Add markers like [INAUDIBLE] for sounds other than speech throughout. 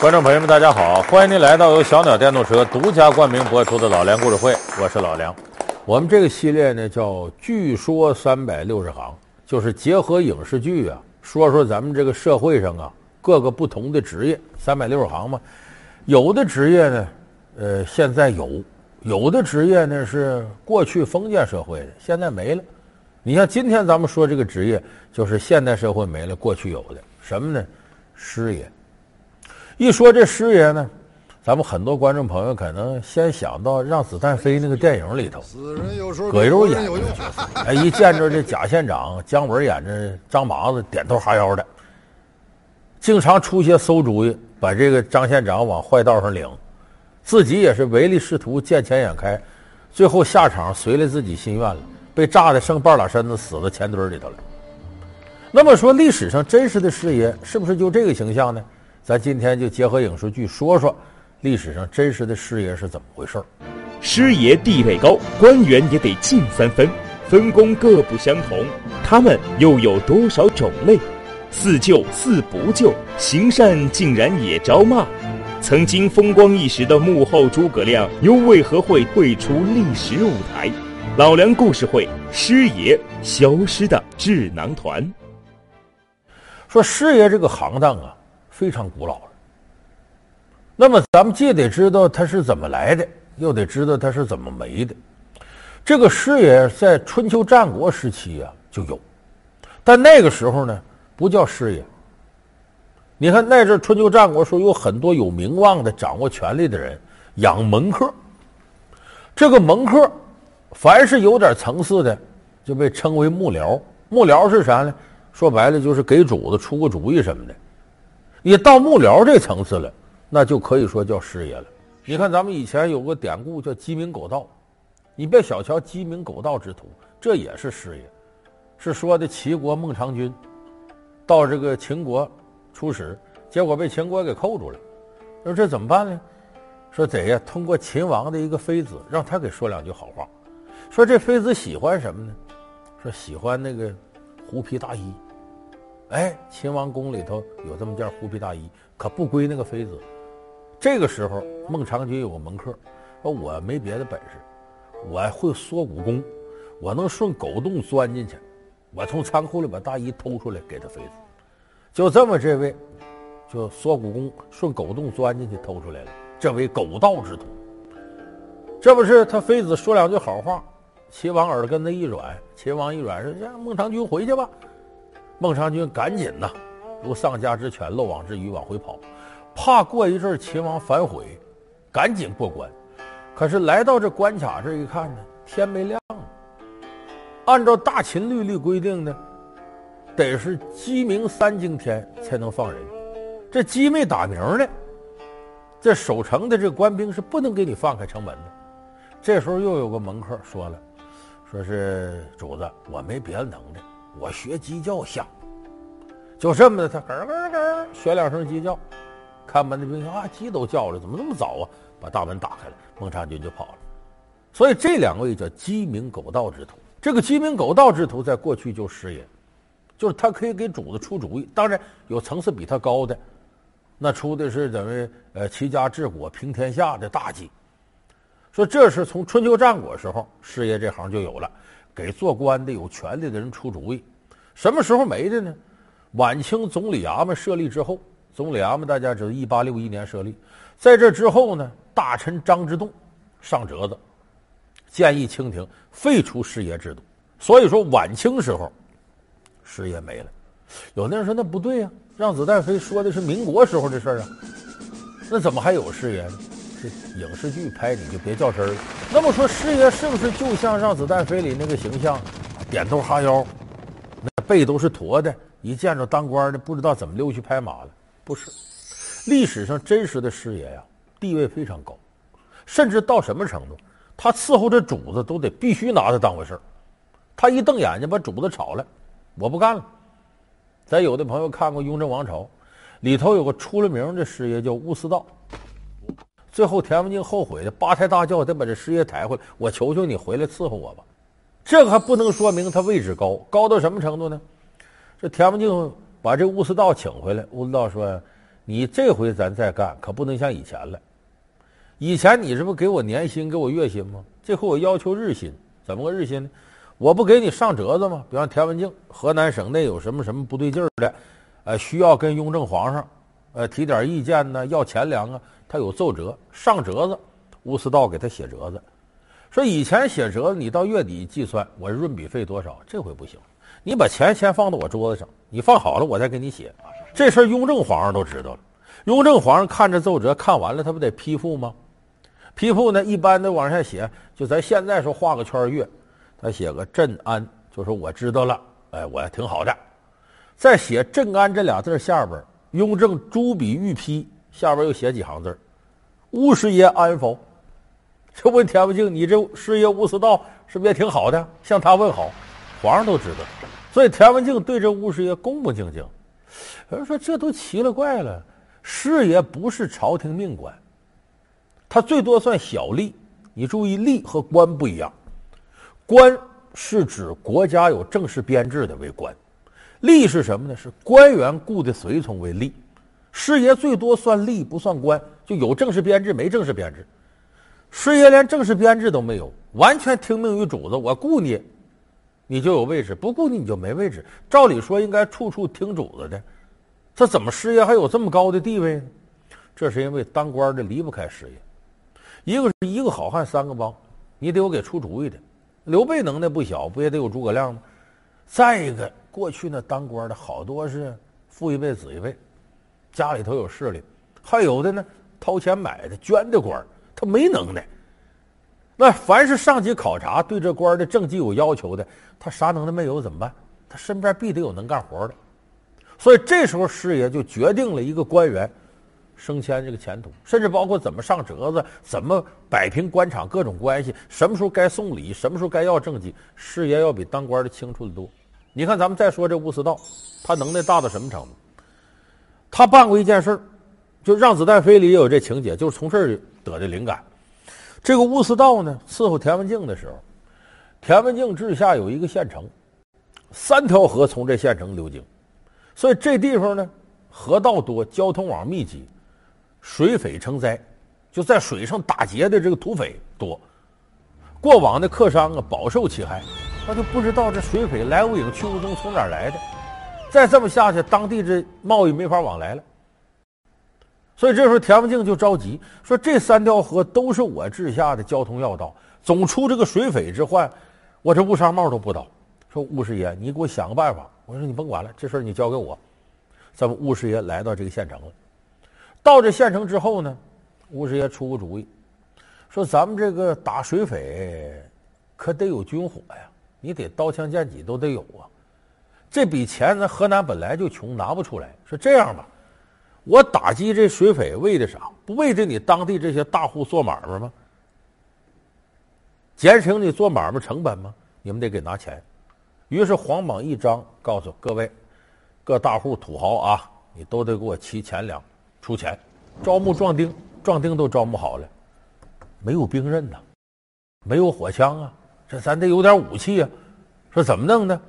观众朋友们，大家好！欢迎您来到由小鸟电动车独家冠名播出的《老梁故事会》，我是老梁。我们这个系列呢叫《据说三百六十行》，就是结合影视剧啊，说说咱们这个社会上啊各个不同的职业，三百六十行嘛。有的职业呢，呃，现在有；有的职业呢是过去封建社会的，现在没了。你像今天咱们说这个职业，就是现代社会没了，过去有的什么呢？师爷。一说这师爷呢，咱们很多观众朋友可能先想到《让子弹飞》那个电影里头，葛优演的角色。哎，一见着这贾县长姜文演着张麻子，点头哈腰的，经常出些馊主意，把这个张县长往坏道上领，自己也是唯利是图，见钱眼开，最后下场随了自己心愿了，被炸的剩半拉身子，死在钱堆里头了。那么说，历史上真实的师爷是不是就这个形象呢？咱今天就结合影视剧说说历史上真实的师爷是怎么回事儿。师爷地位高，官员也得进三分，分工各不相同。他们又有多少种类？似救似不救，行善竟然也招骂。曾经风光一时的幕后诸葛亮，又为何会退出历史舞台？老梁故事会，师爷消失的智囊团。说师爷这个行当啊。非常古老了。那么咱们既得知道他是怎么来的，又得知道他是怎么没的。这个师爷在春秋战国时期啊就有，但那个时候呢不叫师爷。你看那阵春秋战国时候有很多有名望的掌握权力的人养门客，这个门客凡是有点层次的就被称为幕僚。幕僚是啥呢？说白了就是给主子出个主意什么的。你到幕僚这层次了，那就可以说叫师爷了。你看咱们以前有个典故叫鸡鸣狗盗，你别小瞧鸡鸣狗盗之徒，这也是师爷。是说的齐国孟尝君到这个秦国出使，结果被秦国给扣住了。说这怎么办呢？说得呀，通过秦王的一个妃子，让他给说两句好话。说这妃子喜欢什么呢？说喜欢那个狐皮大衣。哎，秦王宫里头有这么件狐皮大衣，可不归那个妃子。这个时候，孟尝君有个门客，说我没别的本事，我会缩骨功，我能顺狗洞钻进去，我从仓库里把大衣偷出来给他妃子。就这么，这位就缩骨功顺狗洞钻进去偷出来了，这为狗盗之徒。这不是他妃子说两句好话，秦王耳根子一软，秦王一软说：“让孟尝君回去吧。”孟尝君赶紧呐，如丧家之犬，漏网之鱼往回跑，怕过一阵秦王反悔，赶紧过关。可是来到这关卡这一看呢，天没亮。按照大秦律例规定呢，得是鸡鸣三更天才能放人。这鸡没打鸣呢，这守城的这官兵是不能给你放开城门的。这时候又有个门客说了，说是主子，我没别的能耐。我学鸡叫像，就这么的，他咯咯咯学两声鸡叫，看门的兵啊，鸡都叫了，怎么那么早啊？把大门打开了，孟尝君就跑了。所以这两位叫鸡鸣狗盗之徒。这个鸡鸣狗盗之徒在过去就师爷，就是他可以给主子出主意。当然有层次比他高的，那出的是等于呃齐家治国平天下的大计。说这是从春秋战国时候师爷这行就有了。给做官的、有权力的人出主意，什么时候没的呢？晚清总理衙门设立之后，总理衙门大家知道，一八六一年设立，在这之后呢，大臣张之洞上折子，建议清廷废除师爷制度。所以说，晚清时候师爷没了。有的人说那不对呀、让子弹飞说的是民国时候的事儿啊，那怎么还有师爷呢？这 [LAUGHS] 影视剧拍你就别较真儿了。那么说师爷是不是就像《让子弹飞》里那个形象，点头哈腰，那背都是驼的，一见着当官的不知道怎么溜去拍马了？不是，历史上真实的师爷呀，地位非常高，甚至到什么程度，他伺候这主子都得必须拿他当回事儿。他一瞪眼睛把主子炒了，我不干了。咱有的朋友看过《雍正王朝》，里头有个出了名的师爷叫乌思道。最后，田文静后悔的八抬大轿得把这师爷抬回来。我求求你回来伺候我吧。这个还不能说明他位置高，高到什么程度呢？这田文静把这乌思道请回来，乌思道说：“你这回咱再干，可不能像以前了。以前你这不给我年薪，给我月薪吗？这回我要求日薪，怎么个日薪呢？我不给你上折子吗？比方田文静，河南省内有什么什么不对劲儿的，呃，需要跟雍正皇上，呃，提点意见呢，要钱粮啊，他有奏折上折子，吴思道给他写折子。说以前写折子，你到月底计算我润笔费多少，这回不行，你把钱先放到我桌子上，你放好了我再给你写。这事儿雍正皇上都知道了，雍正皇上看着奏折看完了，他不得批复吗？批复呢，一般的往下写，就咱现在说画个圈儿月，他写个镇安，就说我知道了，哎，我还挺好的。再写镇安这俩字下边，雍正朱笔御批，下边又写几行字乌师爷安否？就问田文镜，你这师爷乌思道是不是也挺好的？向他问好，皇上都知道，所以田文镜对这乌师爷恭恭敬敬。有人说这都奇了怪了，师爷不是朝廷命官。他最多算小吏，你注意，吏和官不一样。官是指国家有正式编制的为官，吏是什么呢？是官员雇的随从为吏。师爷最多算吏，不算官，就有正式编制，没正式编制。师爷连正式编制都没有，完全听命于主子。我雇你，你就有位置；不雇你，你就没位置。照理说，应该处处听主子的。这怎么师爷还有这么高的地位呢？这是因为当官的离不开师爷。一个是一个好汉三个帮，你得有给出主意的。刘备能耐不小，不也得有诸葛亮吗？再一个，过去那当官的好多是父一辈子一辈，家里头有势力，还有的呢掏钱买的捐的官，他没能耐。那凡是上级考察对这官的政绩有要求的，他啥能耐没有怎么办？他身边必得有能干活的。所以这时候师爷就决定了一个官员。升迁这个前途，甚至包括怎么上折子，怎么摆平官场各种关系，什么时候该送礼，什么时候该要政绩，师爷要比当官的清楚得多。你看，咱们再说这乌思道，他能耐大到什么程度？他办过一件事就《让子弹飞》里也有这情节，就是从这儿得的灵感。这个乌思道呢，伺候田文镜的时候，田文镜治下有一个县城，三条河从这县城流经，所以这地方呢，河道多，交通网密集。水匪成灾，就在水上打劫的这个土匪多，过往的客商啊饱受其害，他就不知道这水匪来无影去无踪，从哪儿来的？再这么下去，当地这贸易没法往来了。所以这时候田文镜就着急，说这三条河都是我治下的交通要道，总出这个水匪之患，我这乌纱帽都不倒。说乌师爷，你给我想个办法。我说你甭管了，这事儿你交给我。咱们乌师爷来到这个县城了。到这县城之后呢，乌师爷出个主意，说咱们这个打水匪，可得有军火呀，你得刀枪剑戟都得有啊。这笔钱咱河南本来就穷，拿不出来。说这样吧，我打击这水匪为的啥？不为着你当地这些大户做买卖吗？减省你做买卖成本吗？你们得给拿钱。于是皇榜一张，告诉各位各大户土豪啊，你都得给我齐钱粮。出钱招募壮丁，壮丁都招募好了，没有兵刃呐，没有火枪啊，这咱得有点武器啊。说怎么弄呢？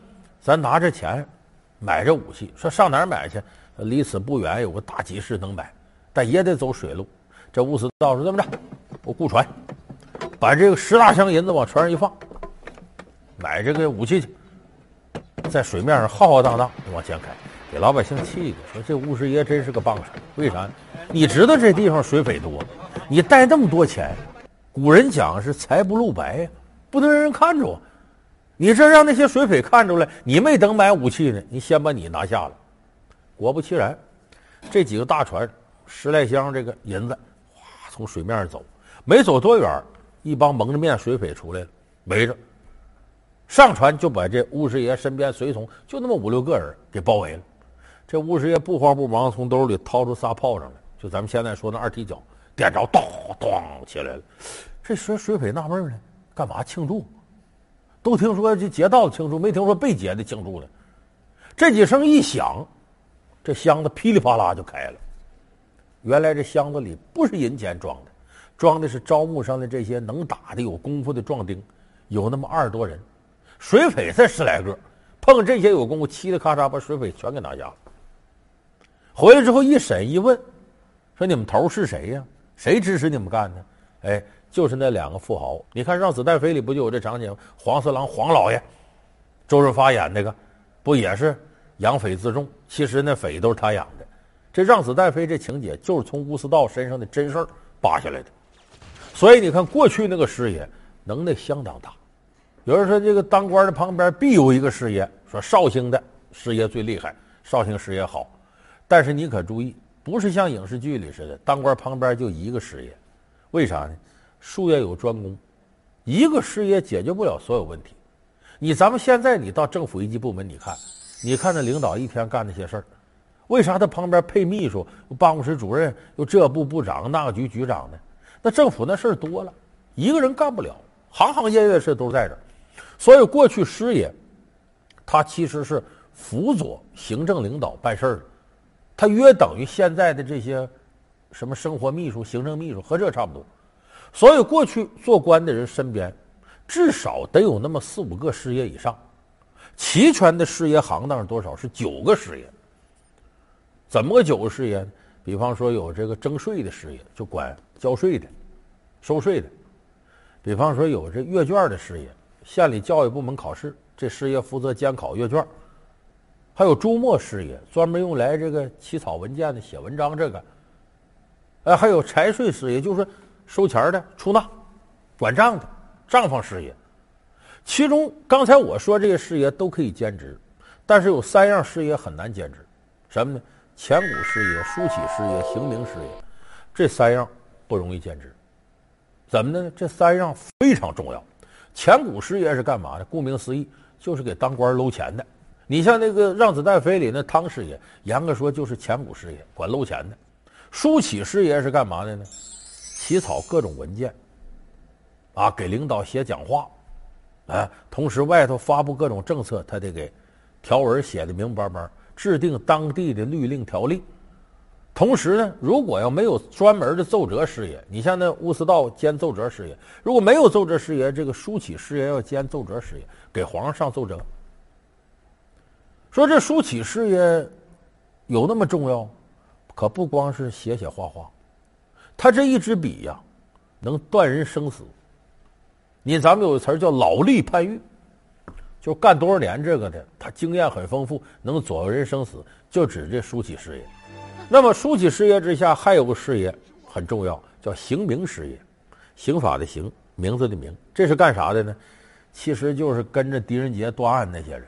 咱拿着钱买这武器。说上哪儿买去？离此不远有个大集市能买，但也得走水路。这乌思道说这么着，我雇船，把这个十大箱银子往船上一放，买这个武器去，在水面上浩浩荡荡往前开。给老百姓气的，说这乌师爷真是个棒槌。为啥？你知道这地方水匪多，你带那么多钱，古人讲是财不露白呀，不能让人看着。你这让那些水匪看出来，你没等买武器呢，你先把你拿下了。果不其然，这几个大船十来箱这个银子，哗从水面上走，没走多远，一帮蒙着面水匪出来了，围着上船就把这巫师爷身边随从就那么五六个人给包围了。这巫师爷不慌不忙，从兜里掏出仨炮仗来，就咱们现在说的二踢脚，点着，咚咚起来了。这水水匪纳闷呢，干嘛庆祝？都听说这劫道的庆祝，没听说被劫的庆祝呢。这几声一响，这箱子噼里啪啦就开了。原来这箱子里不是银钱装的，装的是招募上的这些能打的、有功夫的壮丁，有那么二十多人。水匪才十来个，碰这些有功夫，嘁哩咔嚓把水匪全给拿下了。回来之后一审一问，说你们头是谁呀？谁指使你们干的？哎，就是那两个富豪。你看《让子弹飞》里不就有这场景吗？黄四郎黄老爷，周润发演那个，不也是养匪自重？其实那匪都是他养的。这《让子弹飞》这情节就是从吴思道身上的真事儿扒下来的。所以你看，过去那个师爷能耐相当大。有人说，这个当官的旁边必有一个师爷，说绍兴的师爷最厉害，绍兴师爷好。但是你可注意，不是像影视剧里似的，当官旁边就一个师爷。为啥呢？术业有专攻，一个师爷解决不了所有问题。你咱们现在你到政府一级部门，你看，你看那领导一天干那些事儿，为啥他旁边配秘书、办公室主任、又这部部长、那个局局长呢？那政府那事儿多了，一个人干不了，行行业业事都在这儿。所以过去师爷，他其实是辅佐行政领导办事儿的，他约等于现在的这些什么生活秘书、行政秘书和这差不多。所以过去做官的人身边至少得有那么四五个师爷以上，齐全的师爷行当是多少？是九个师爷。怎么个九个师爷？比方说有这个征税的师爷，就管交税的、收税的；比方说有这阅卷的师爷，县里教育部门考试，这师爷负责监考阅卷；还有朱墨师爷，专门用来这个起草文件的、写文章这个。哎，还有财税师爷，就是说收钱的、出纳、管账的账房师爷。其中刚才我说这些师爷都可以兼职，但是有三样师爷很难兼职，什么呢？钱谷师爷、书启师爷、刑名师爷，这三样不容易兼职。怎么的呢？这三样非常重要。钱谷师爷是干嘛的？顾名思义，就是给当官搂钱的。你像那个《让子弹飞》里那汤师爷，严格说就是钱谷师爷，管搂钱的。书启师爷是干嘛的呢？起草各种文件，啊，给领导写讲话，啊，同时外头发布各种政策，他得给条文写的明明白白。制定当地的律令条例，同时呢，如果要没有专门的奏折师爷，你像那乌思道兼奏折师爷，如果没有奏折师爷，这个书启师爷要兼奏折师爷，给皇上上奏折。说这书启师爷有那么重要？可不光是写写画画，他这一支笔呀，能断人生死。你咱们有个词儿叫老吏判狱。就干多少年这个的，他经验很丰富，能左右人生死，就指这书契师爷。那么书契师爷之下还有个师爷很重要，叫刑名师爷，刑法的刑，名字的名，这是干啥的呢？其实就是跟着狄仁杰断案那些人。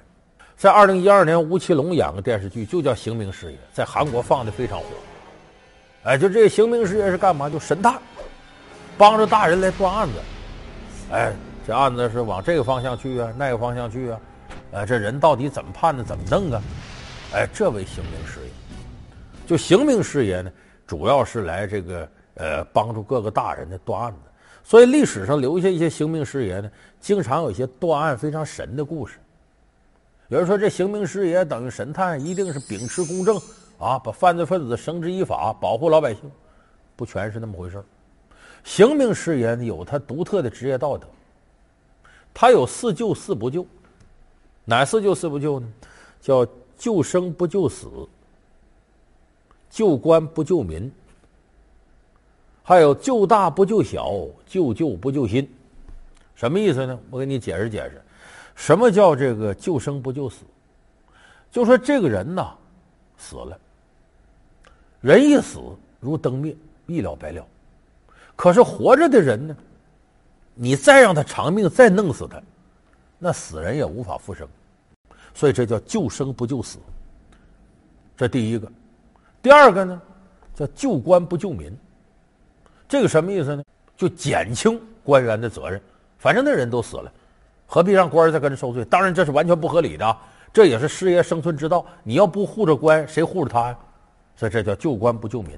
在二零一二年，吴奇隆演个电视剧，就叫《刑名师爷》，在韩国放的非常火。哎，就这个刑名师爷是干嘛？就神探，帮着大人来断案子。哎。这案子是往这个方向去啊，那个方向去啊，呃，这人到底怎么判的，怎么弄啊？哎，这位刑名师爷，就刑名师爷呢，主要是来这个呃帮助各个大人的断案子。所以历史上留下一些刑名师爷呢，经常有一些断案非常神的故事。有人说这刑名师爷等于神探，一定是秉持公正啊，把犯罪分子绳之以法，保护老百姓，不全是那么回事。刑名师爷呢，有他独特的职业道德。他有四救四不救，哪四救四不救呢？叫救生不救死，救官不救民，还有救大不救小，救救不救心。什么意思呢？我给你解释解释。什么叫这个救生不救死？就说这个人呐，死了，人一死如灯灭，一了百了。可是活着的人呢？你再让他长命，再弄死他，那死人也无法复生，所以这叫救生不救死。这第一个，第二个呢，叫救官不救民。这个什么意思呢？就减轻官员的责任，反正那人都死了，何必让官儿再跟着受罪？当然这是完全不合理的，这也是师爷生存之道。你要不护着官，谁护着他呀？所以这叫救官不救民。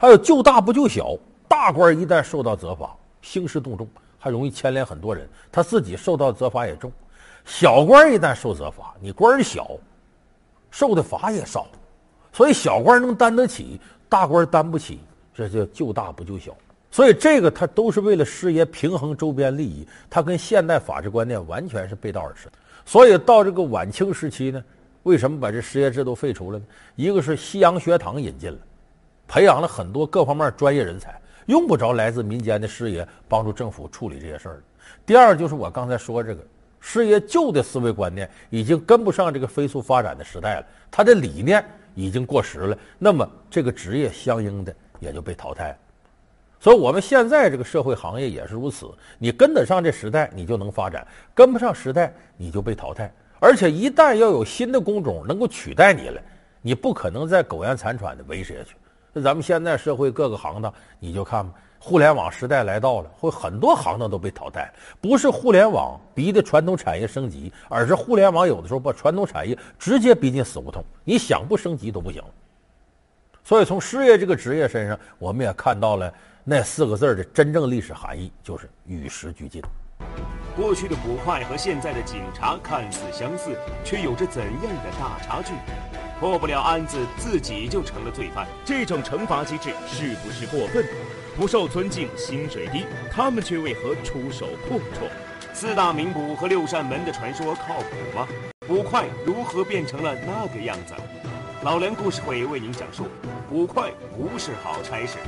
还有救大不救小，大官一旦受到责罚，兴师动众。还容易牵连很多人，他自己受到责罚也重。小官一旦受责罚，你官小，受的罚也少，所以小官能担得起，大官担不起，这叫救大不救小。所以这个他都是为了师爷平衡周边利益，他跟现代法治观念完全是背道而驰。所以到这个晚清时期呢，为什么把这师爷制度废除了呢？一个是西洋学堂引进了，培养了很多各方面专业人才，用不着来自民间的师爷帮助政府处理这些事儿。第二就是我刚才说这个师爷旧的思维观念已经跟不上这个飞速发展的时代了，他的理念已经过时了，那么这个职业相应的也就被淘汰。所以我们现在这个社会行业也是如此，你跟得上这时代，你就能发展；跟不上时代，你就被淘汰。而且一旦要有新的工种能够取代你了，你不可能再苟延残喘的维持下去。那咱们现在社会各个行当，你就看吧，互联网时代来到了，会很多行当都被淘汰。不是互联网逼的传统产业升级，而是互联网有的时候把传统产业直接逼进死胡同，你想不升级都不行。所以从师爷这个职业身上，我们也看到了那四个字的真正历史含义，就是与时俱进。过去的捕快和现在的警察看似相似，却有着怎样的大差距？破不了案子，自己就成了罪犯，这种惩罚机制是不是过分？不受尊敬，薪水低，他们却为何出手阔绰？四大名捕和六扇门的传说靠谱吗？捕快如何变成了那个样子？老梁故事会为您讲述：捕快不是好差事。